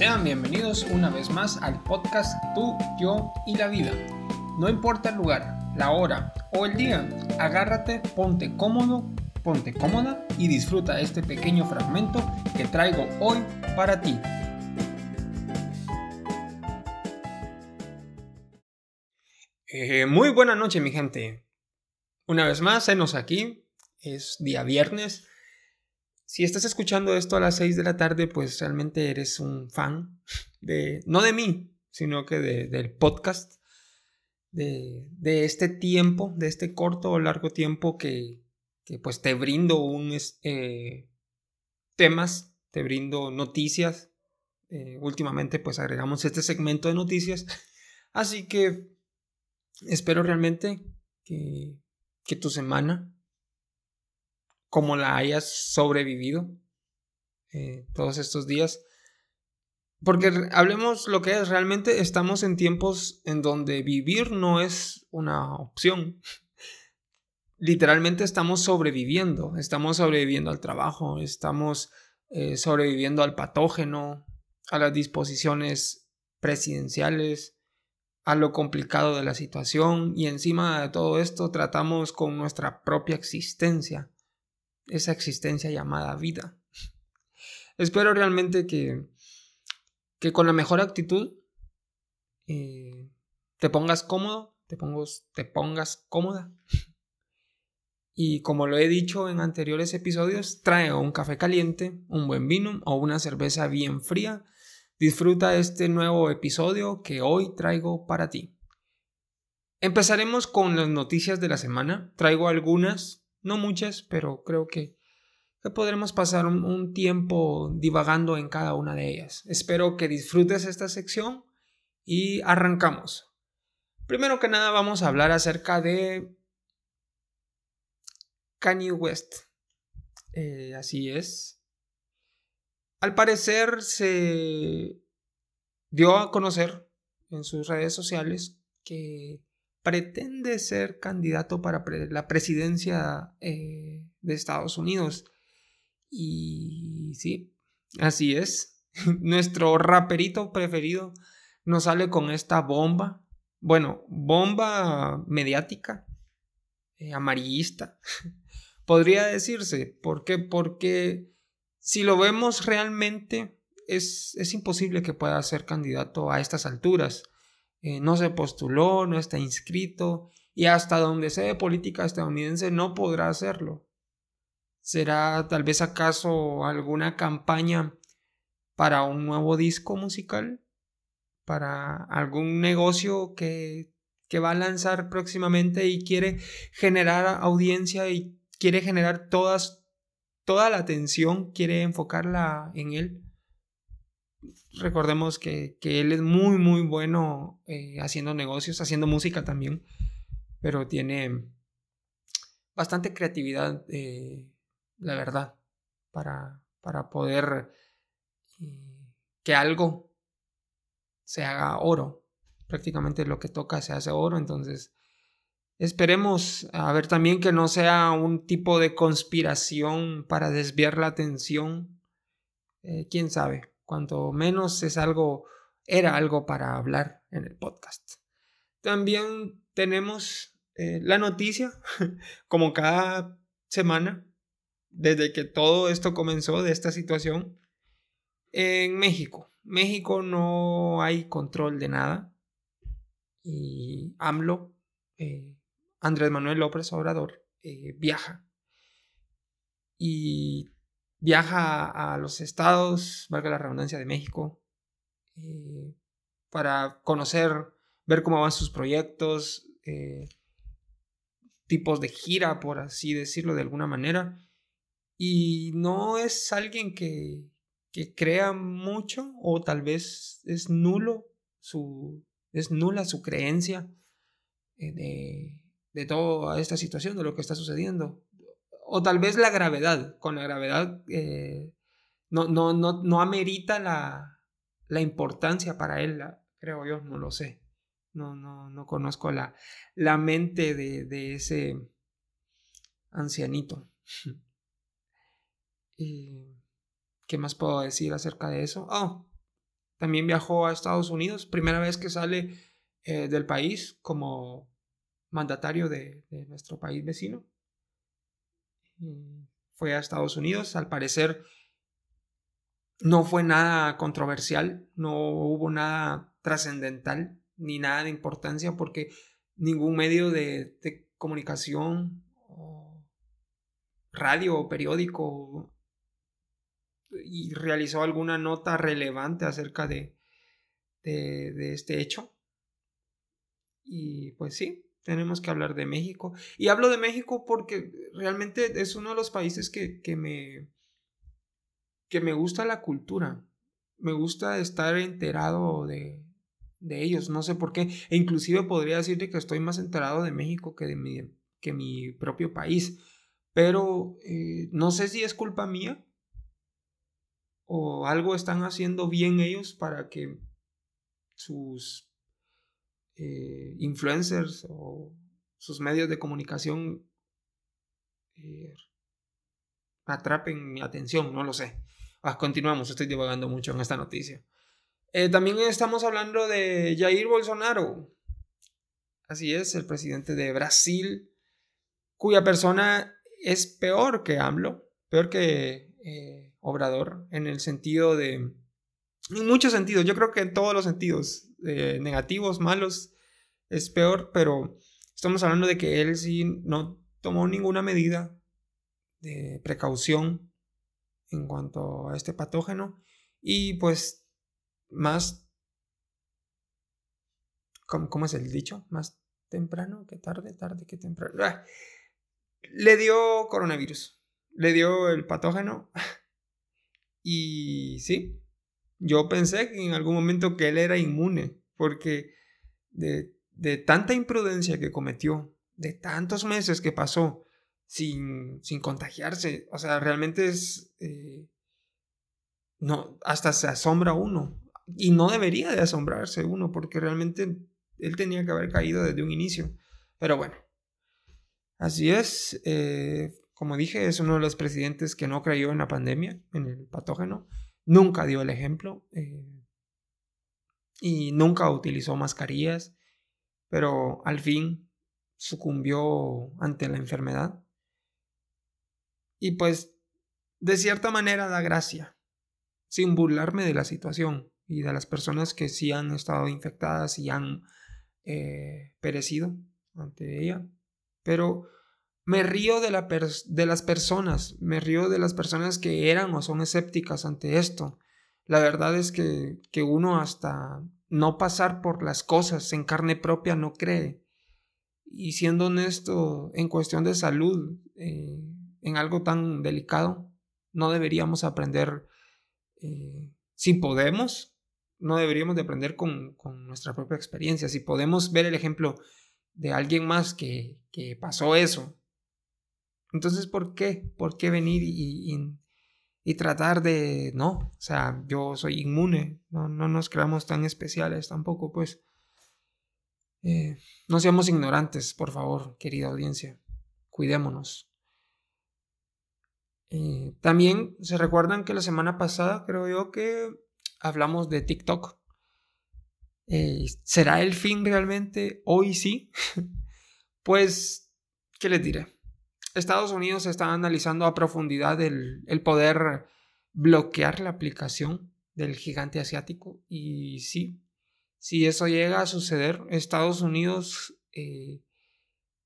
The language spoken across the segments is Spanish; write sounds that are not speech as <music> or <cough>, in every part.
Sean bienvenidos una vez más al podcast Tú, Yo y la Vida. No importa el lugar, la hora o el día, agárrate, ponte cómodo, ponte cómoda y disfruta este pequeño fragmento que traigo hoy para ti. Eh, muy buena noche mi gente. Una vez más, enos aquí. Es día viernes si estás escuchando esto a las 6 de la tarde, pues realmente eres un fan de, no de mí, sino que del podcast, de, este tiempo, de este corto o largo tiempo que, pues te brindo un, eh, temas, te brindo noticias. Eh, últimamente pues agregamos este segmento de noticias. Así que espero realmente que, que tu semana como la hayas sobrevivido eh, todos estos días. Porque hablemos lo que es, realmente estamos en tiempos en donde vivir no es una opción. <laughs> Literalmente estamos sobreviviendo, estamos sobreviviendo al trabajo, estamos eh, sobreviviendo al patógeno, a las disposiciones presidenciales, a lo complicado de la situación y encima de todo esto tratamos con nuestra propia existencia esa existencia llamada vida. Espero realmente que, que con la mejor actitud eh, te pongas cómodo, te, te pongas cómoda. Y como lo he dicho en anteriores episodios, trae un café caliente, un buen vino o una cerveza bien fría. Disfruta este nuevo episodio que hoy traigo para ti. Empezaremos con las noticias de la semana. Traigo algunas no muchas, pero creo que, podremos pasar un, tiempo divagando en cada una de ellas. Espero que disfrutes esta sección y arrancamos. Primero que nada vamos a hablar acerca de Kanye West. Eh, así es. Al parecer se dio a conocer en sus redes sociales que pretende ser candidato para la presidencia eh, de Estados Unidos. Y sí, así es. <laughs> Nuestro raperito preferido nos sale con esta bomba. Bueno, bomba mediática, eh, amarillista, <laughs> podría decirse. ¿Por qué? Porque si lo vemos realmente, es, es imposible que pueda ser candidato a estas alturas. Eh, no se postuló, no está inscrito y hasta donde sea política estadounidense no podrá hacerlo. ¿Será tal vez acaso alguna campaña para un nuevo disco musical? ¿Para algún negocio que, que va a lanzar próximamente y quiere generar audiencia y quiere generar todas, toda la atención, quiere enfocarla en él? Recordemos que, él es muy, muy bueno eh, haciendo negocios, haciendo música también, pero tiene bastante creatividad, eh, la verdad, para, para poder eh, que algo se haga oro. Prácticamente lo que toca se hace oro, entonces esperemos a ver también que no sea un tipo de conspiración para desviar la atención. quién sabe cuanto menos es algo, era algo para hablar en el podcast. También tenemos eh, la noticia, <laughs> como cada semana, desde que todo esto comenzó de esta situación, en México. México no hay control de nada. Y AMLO, eh, Andrés Manuel López Obrador, eh, viaja. Y viaja a los estados, valga la redundancia, de México, eh, para conocer, ver cómo van sus proyectos, eh, tipos de gira, por así decirlo de alguna manera. Y no es alguien que, que crea mucho o tal vez es nulo su, es nula su creencia eh, de, de toda esta situación, de lo que está sucediendo o tal vez la gravedad, con la gravedad eh, no, no, no, no, amerita la, la importancia para él, creo yo, no lo sé. No, no, no conozco la, la mente de, de ese ancianito. <laughs> ¿Qué más puedo decir acerca de eso? Oh, también viajó a Estados Unidos, primera vez que sale eh, del país como mandatario de, nuestro país vecino. Fue a Estados Unidos, al parecer no fue nada controversial, no hubo nada trascendental ni nada de importancia porque ningún medio de, comunicación, radio o periódico y realizó alguna nota relevante acerca de, este hecho. Y pues sí, tenemos que hablar de México. Y hablo de México porque realmente es uno de los países que, que, me, que me gusta la cultura. Me gusta estar enterado de, de ellos, no sé por qué. E inclusive podría decirte que estoy más enterado de México que de mi, que mi propio país. Pero eh, no sé si es culpa mía o algo están haciendo bien ellos para que sus eh, influencers o sus medios de comunicación eh, atrapen mi atención, no lo sé. Ah, continuamos, estoy divagando mucho en esta noticia. Eh, también estamos hablando de Jair Bolsonaro. Así es, el presidente de Brasil, cuya persona es peor que AMLO, peor que Obrador en el sentido de... En muchos sentidos, yo creo que en todos los sentidos, negativos, malos, es peor, pero estamos hablando de que él sí no tomó ninguna medida de precaución en cuanto a este patógeno y pues más... ¿Cómo, es el dicho? Más temprano que tarde, tarde que temprano. Ah, le dio coronavirus, le dio el patógeno <laughs> y sí, yo pensé que en algún momento que él era inmune, porque de, tanta imprudencia que cometió, de tantos meses que pasó sin, sin contagiarse, o sea, realmente es... Eh, no, hasta se asombra uno. Y no debería de asombrarse uno, porque realmente él tenía que haber caído desde un inicio. Pero bueno, así es. Eh, como dije, es uno de los presidentes que no creyó en la pandemia, en el patógeno. Nunca dio el ejemplo. Eh, y nunca utilizó mascarillas. Pero al fin sucumbió ante la enfermedad. Y pues, de cierta manera da gracia, sin burlarme de la situación y de las personas que sí han estado infectadas y han eh, perecido ante ella. Pero me río de, de las personas, me río de las personas que eran o son escépticas ante esto. La verdad es que, que uno hasta no pasar por las cosas en carne propia no cree. Y siendo honesto, en cuestión de salud, eh, en algo tan delicado, no deberíamos aprender, eh, si podemos, no deberíamos de aprender con, con, nuestra propia experiencia. Si podemos ver el ejemplo de alguien más que, que pasó eso entonces, ¿por qué? ¿Por qué venir y, y, tratar de... No, o sea, yo soy inmune, no, no nos creamos tan especiales tampoco, pues. Eh, no seamos ignorantes, por favor, querida audiencia. Cuidémonos. Eh, también se recuerdan que la semana pasada creo yo que hablamos de TikTok. Eh, ¿Será el fin realmente? Hoy sí. <laughs> pues, ¿qué les diré? Estados Unidos está analizando a profundidad el, poder bloquear la aplicación del gigante asiático y sí, si eso llega a suceder, Estados Unidos eh,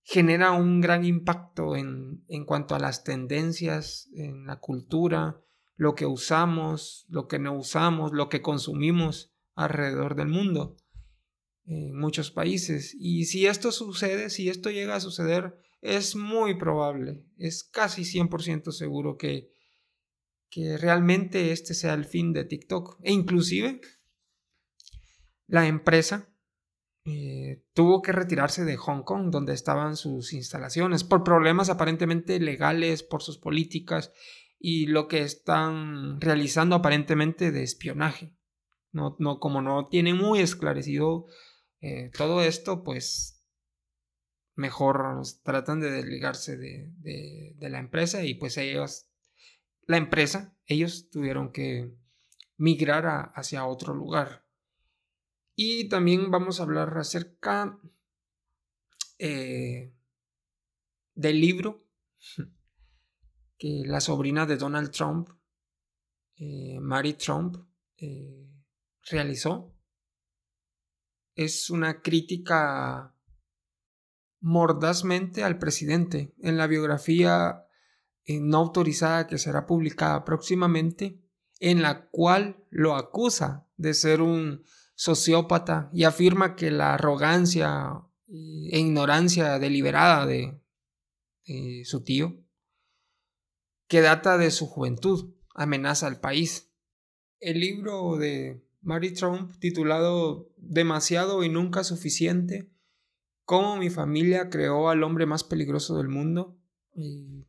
genera un gran impacto en, en, cuanto a las tendencias, en la cultura, lo que usamos, lo que no usamos, lo que consumimos alrededor del mundo, en muchos países. Y si esto sucede, si esto llega a suceder, es muy probable, es casi 100% seguro que, que realmente este sea el fin de TikTok. E inclusive la empresa eh, tuvo que retirarse de Hong Kong, donde estaban sus instalaciones, por problemas aparentemente legales, por sus políticas y lo que están realizando aparentemente de espionaje. No, no como no tiene muy esclarecido eh, todo esto, pues mejor tratan de desligarse de, la empresa y pues ellos, la empresa, ellos tuvieron que migrara hacia otro lugar. Y también vamos a hablar acerca eh, del libro <laughs> que la sobrina de Donald Trump, eh, Mary Trump, eh, realizó. Es una crítica mordazmente al presidente. En la biografía no autorizada que será publicada próximamente, en la cual lo acusa de ser un sociópata y afirma que la arrogancia e ignorancia deliberada de, su tío, que data de su juventud, amenaza al país. El libro de Mary Trump, titulado Demasiado y nunca suficiente, cómo mi familia creó al hombre más peligroso del mundo,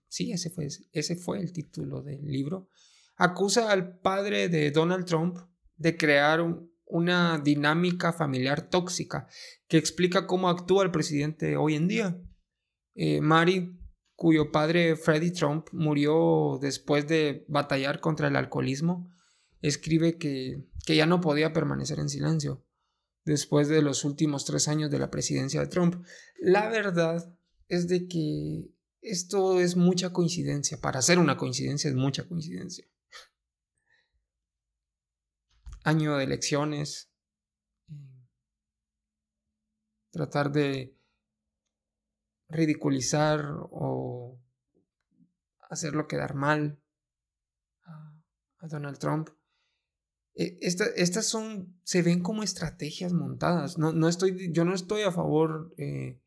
sí, ese fue, ese fue el título del libro, acusa al padre de Donald Trump de crear una dinámica familiar tóxica que explica cómo actúa el presidente hoy en día. Eh, Mary, cuyo padre Freddie Trump murió después de batallar contra el alcoholismo, escribe que, que ya no podía permanecer en silencio después de los últimos tres años de la presidencia de Trump. La verdad es de que esto es mucha coincidencia. Para hacer una coincidencia es mucha coincidencia. Año de elecciones. Tratar de ridiculizar o hacerlo quedar mal a Donald Trump. E, estas son, se ven como estrategias montadas. No, no estoy, yo no estoy a favor eh,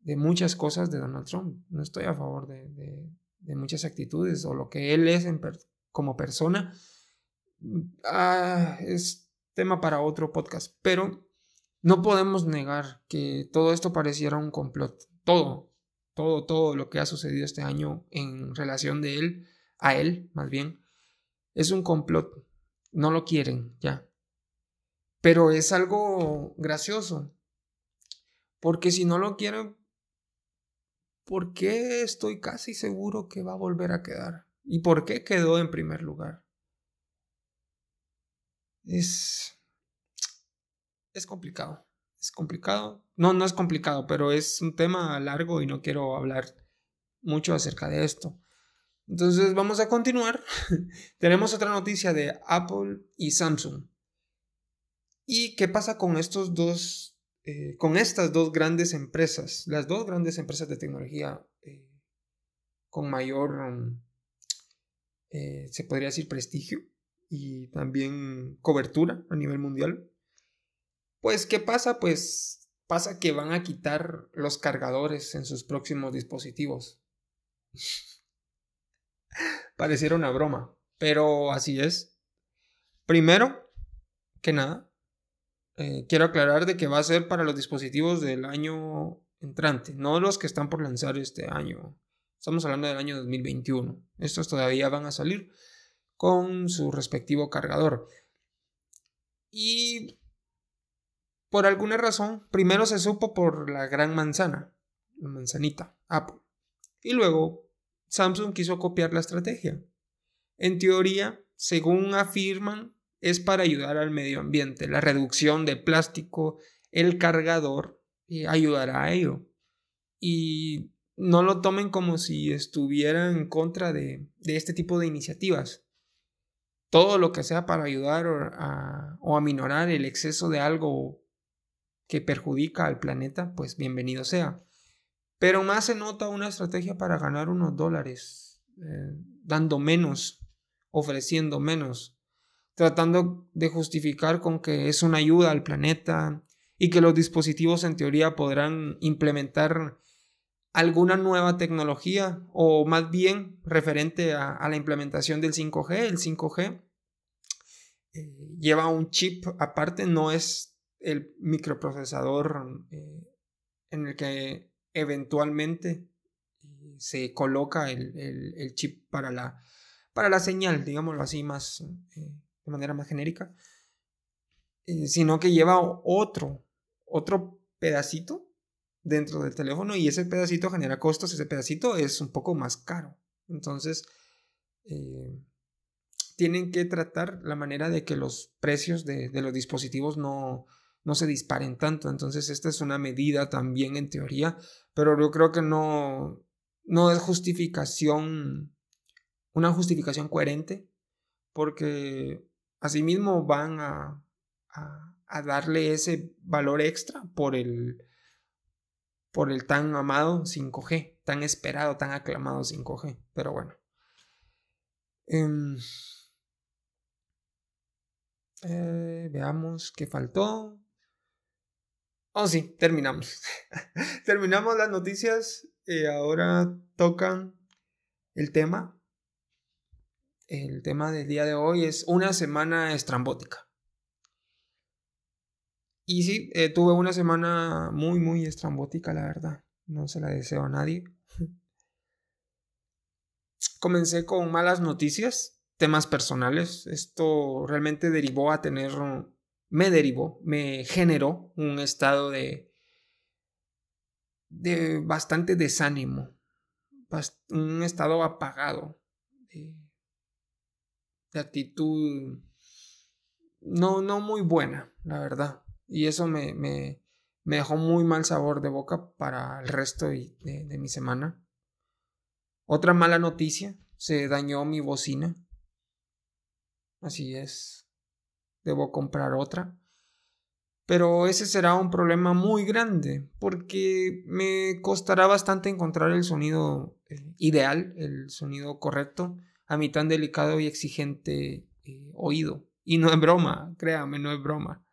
de muchas cosas de Donald Trump. No estoy a favor de, muchas actitudes o lo que él es como persona. Ah, es tema para otro podcast. Pero no podemos negar que todo esto pareciera un complot. Todo, todo, todo lo que ha sucedido este año en relación de él, a él más bien, es un complot. No lo quieren, ya. Pero es algo gracioso. Porque si no lo quieren, ¿por qué estoy casi seguro que va a volver a quedar? ¿Y por qué quedó en primer lugar? Es, es complicado. Es complicado. No, no es complicado, pero es un tema largo y no quiero hablar mucho acerca de esto. Entonces vamos a continuar. <laughs> Tenemos otra noticia de Apple y Samsung. ¿Y qué pasa con estos dos eh, con estas dos grandes empresas, las dos grandes empresas de tecnología eh, con mayor, eh, se podría decir, prestigio y también cobertura a nivel mundial, pues ¿qué pasa? Pues pasa que van a quitar los cargadores en sus próximos dispositivos. <laughs> Pareciera una broma, pero así es. Primero que nada, eh, quiero aclarar de que va a ser para los dispositivos del año entrante, no los que están por lanzar este año. Estamos hablando del año 2021. Estos todavía van a salir con su respectivo cargador. Y por alguna razón, primero se supo por la gran manzana, la manzanita, Apple. Y luego Samsung quiso copiar la estrategia. En teoría, según afirman, es para ayudar al medio ambiente. La reducción de plástico, el cargador, eh, ayudará a ello. Y no lo tomen como si estuviera en contra de, este tipo de iniciativas. Todo lo que sea para ayudar a, o aminorar el exceso de algo que perjudica al planeta, pues bienvenido sea. Pero más se nota una estrategia para ganar unos dólares, eh, dando menos, ofreciendo menos tratando de justificar con que es una ayuda al planeta y que los dispositivos en teoría podrán implementar alguna nueva tecnología o más bien referente a, la implementación del 5G. El 5G eh, lleva un chip aparte, no es el microprocesador eh, en el que eventualmente eh, se coloca el, chip para la, para la señal, digámoslo así, más de manera más genérica, eh, sino que lleva otro, otro pedacito dentro del teléfono y ese pedacito genera costos, ese pedacito es un poco más caro. Entonces, eh, tienen que tratar la manera de que los precios de, los dispositivos no, no se disparen tanto. Entonces esta es una medida también en teoría, pero yo creo que no, no es justificación, una justificación coherente, porque asimismo van a, a, darle ese valor extra por el, por el tan amado 5G, tan esperado, tan aclamado 5G. Pero bueno. Em, eh, veamos qué faltó. Oh, sí, terminamos. <laughs> terminamos las noticias. Eh, ahora tocan el tema. El tema del día de hoy es una semana estrambótica. Y sí, eh, tuve una semana muy, muy estrambótica, la verdad. No se la deseo a nadie. <laughs> Comencé con malas noticias, temas personales. Esto realmente derivó a tener, me derivó, me generó un estado de, de bastante desánimo, un estado apagado, de, actitud no, no muy buena, la verdad. Y eso me, me, me, dejó muy mal sabor de boca para el resto de, de mi semana. Otra mala noticia, se dañó mi bocina. Así es. Debo comprar otra. Pero ese será un problema muy grande porque me costará bastante encontrar el sonido eh, ideal, el sonido correcto a mi tan delicado y exigente eh, oído. Y no es broma, créame, no es broma.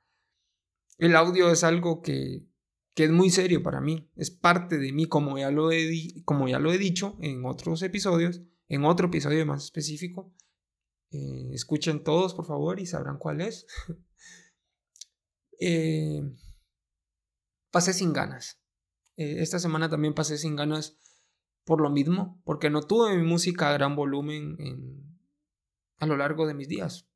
El audio es algo que, que es muy serio para mí, es parte de mí, como ya, lo he como ya lo he dicho en otros episodios, en otro episodio más específico. Eh, escuchen todos, por favor, y sabrán cuál es. <laughs> Eh, pasé sin ganas. Eh, esta semana también pasé sin ganas por lo mismo, porque no tuve mi música a gran volumen a lo largo de mis días.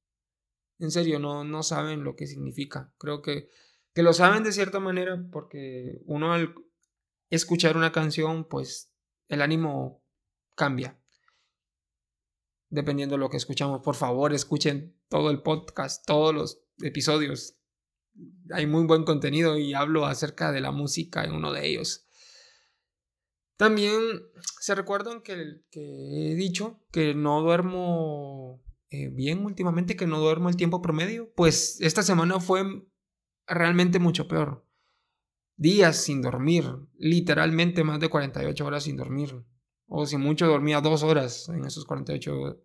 En serio, no, no saben lo que significa. Creo que que lo saben de cierta manera porque uno al escuchar una canción, pues el ánimo cambia. Dependiendo de lo que escuchamos, por favor, escuchen todo el podcast, todos los episodios. Hay muy buen contenido y hablo acerca de la música en uno de ellos. También se recuerdan que, he dicho que no duermo eh, bien últimamente, que no duermo el tiempo promedio. Pues esta semana fue realmente mucho peor. Días sin dormir, literalmente más de 48 horas sin dormir. O si mucho dormía dos horas en esos 48,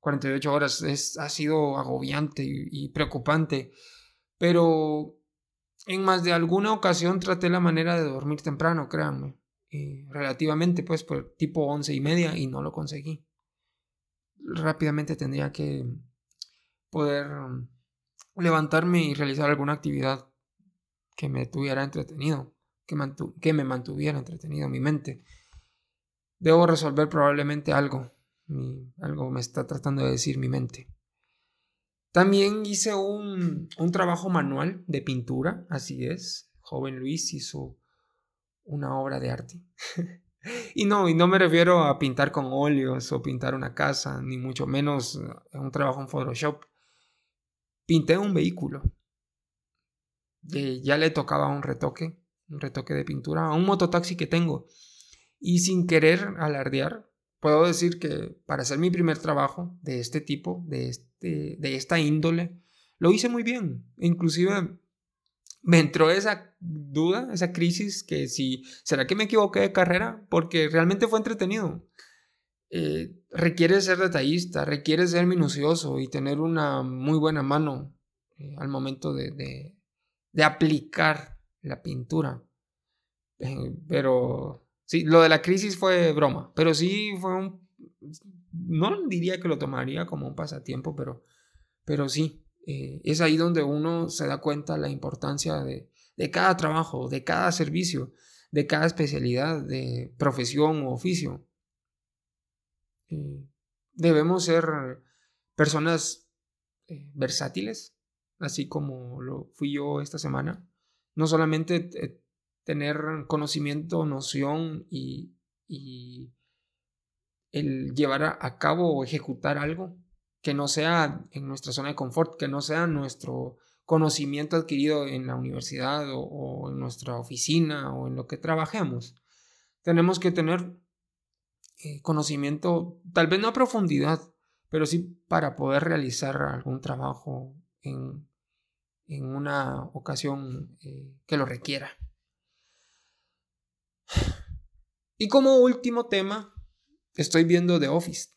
48 eh, horas. Es, ha sido agobiante y, preocupante. Pero en más de alguna ocasión traté la manera de dormir temprano, créanme. relativamente, pues, por tipo once y media y no lo conseguí. Rápidamente tendría que poder levantarme y realizar alguna actividad que me tuviera entretenido, que, que me mantuviera entretenido mi mente. Debo resolver probablemente algo, algo me está tratando de decir mi mente. También hice un, un trabajo manual de pintura, así es. Joven Luis hizo una obra de arte. <laughs> y no, y no me refiero a pintar con óleos o pintar una casa, ni mucho menos un trabajo en Photoshop pinté un vehículo. ya le tocaba un retoque, un retoque de pintura a un mototaxi que tengo. Y sin querer alardear, puedo decir que para hacer mi primer trabajo de este tipo, de, este, de esta índole, lo hice muy bien. Inclusive me entró esa duda, esa crisis, que si, ¿será que me equivoqué de carrera? Porque realmente fue entretenido. Eh, requiere ser detallista, requiere ser minucioso y tener una muy buena mano eh, al momento de, de, aplicar la pintura. Eh, pero sí, lo de la crisis fue broma, pero sí fue un... No diría que lo tomaría como un pasatiempo, pero, pero sí, es ahí donde uno se da cuenta la importancia de, de cada trabajo, de cada servicio, de cada especialidad, de profesión o oficio. Eh, debemos ser personas eh, versátiles, así como lo fui yo esta semana. No solamente eh, tener conocimiento, noción y, el llevar a, cabo o ejecutar algo, que no sea en nuestra zona de confort, que no sea nuestro conocimiento adquirido en la universidad o, en nuestra oficina o en lo que trabajemos. Tenemos que tener eh, conocimiento, tal vez no a profundidad, pero sí para poder realizar algún trabajo en, una ocasión eh, que lo requiera. Y como último tema, estoy viendo The Office.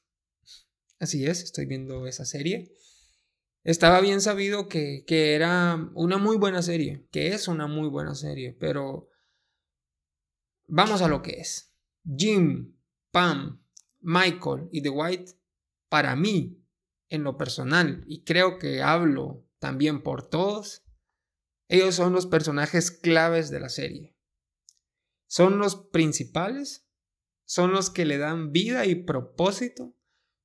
Así es, estoy viendo esa serie. Estaba bien sabido que, que, era una muy buena serie, que es una muy buena serie, pero vamos a lo que es. Jim, Pam, Michael y The White, para mí, en lo personal, y creo que hablo también por todos, ellos son los personajes claves de la serie. Son los principales, son los que le dan vida y propósito,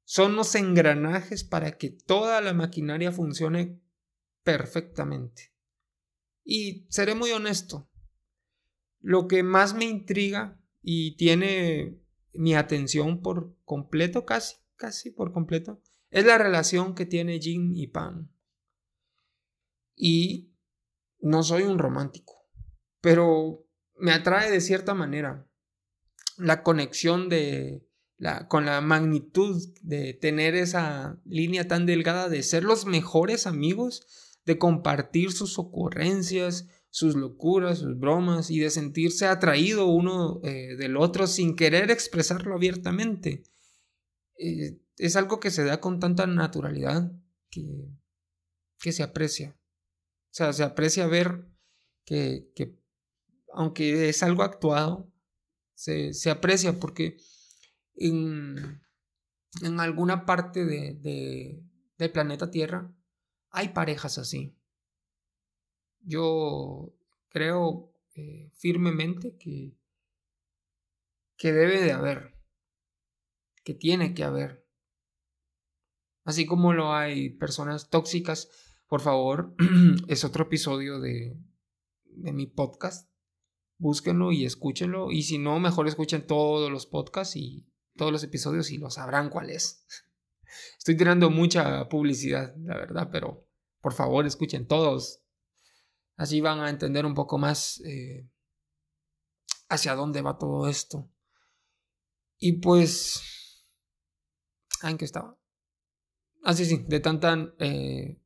son los engranajes para que toda la maquinaria funcione perfectamente. Y seré muy honesto, lo que más me intriga y tiene mi atención por completo, casi, casi por completo, es la relación que tiene Jim y Pam. Y no soy un romántico, pero me atrae de cierta manera la conexión de la, con la magnitud de tener esa línea tan delgada de ser los mejores amigos, de compartir sus ocurrencias, sus locuras, sus bromas y de sentirse atraído uno eh, del otro sin querer expresarlo abiertamente. Eh, es algo que se da con tanta naturalidad que, que se aprecia. O sea, se aprecia ver que, que aunque es algo actuado, se, aprecia porque en, alguna parte de, del planeta Tierra hay parejas así. Yo creo eh, firmemente que, que debe de haber, que tiene que haber. Así como lo hay personas tóxicas, por favor, <clears throat> es otro episodio de, de mi podcast búsquenlo y escúchenlo. Y si no, mejor escuchen todos los podcasts y todos los episodios y lo sabrán cuál es. <laughs> Estoy tirando mucha publicidad, la verdad, pero por favor escuchen todos. Así van a entender un poco más eh, hacia dónde va todo esto. Y pues... ¿En qué estaba? Ah, sí, sí, de tanta eh,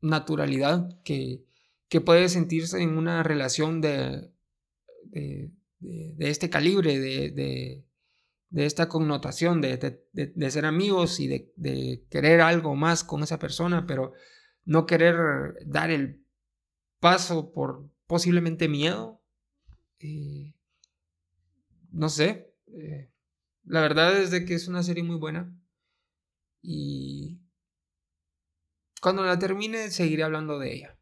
naturalidad que que puede sentirse en una relación de, de, este calibre, de, esta connotación de, ser amigos y de, querer algo más con esa persona, pero no querer dar el paso por posiblemente miedo. Eh, no sé. Eh, la verdad es de que es una serie muy buena. Y cuando la termine seguiré hablando de ella.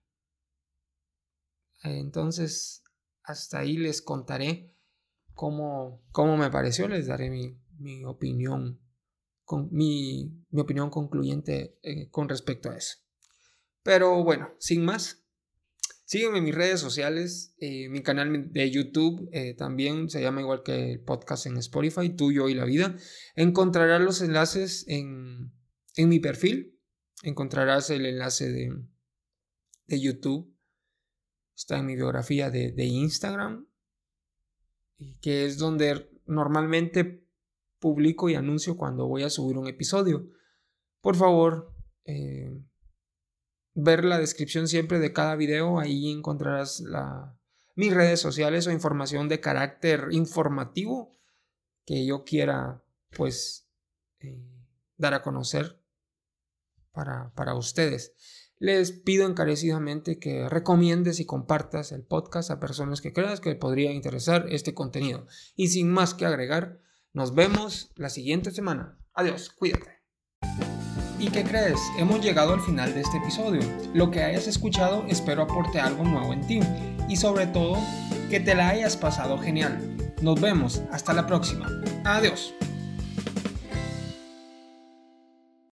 Entonces, hasta ahí les contaré cómo, cómo me pareció, les daré mi, mi opinión, con, mi, mi, opinión concluyente eh, con respecto a eso. Pero bueno, sin más, sígueme en mis redes sociales, eh, mi canal de YouTube eh, también se llama igual que el podcast en Spotify, Tuyo y la Vida. Encontrarás los enlaces en, en mi perfil, encontrarás el enlace de, de YouTube está en mi biografía de, Instagram, que es donde normalmente publico y anuncio cuando voy a subir un episodio. Por favor, eh, ver la descripción siempre de cada video, ahí encontrarás la, mis redes sociales o información de carácter informativo que yo quiera pues eh, dar a conocer para, para ustedes les pido encarecidamente que recomiendes y compartas el podcast a personas que creas que podría interesar este contenido. Y sin más que agregar, nos vemos la siguiente semana. Adiós, cuídate. ¿Y qué crees? Hemos llegado al final de este episodio. Lo que hayas escuchado espero aporte algo nuevo en ti y sobre todo que te la hayas pasado genial. Nos vemos, hasta la próxima. Adiós.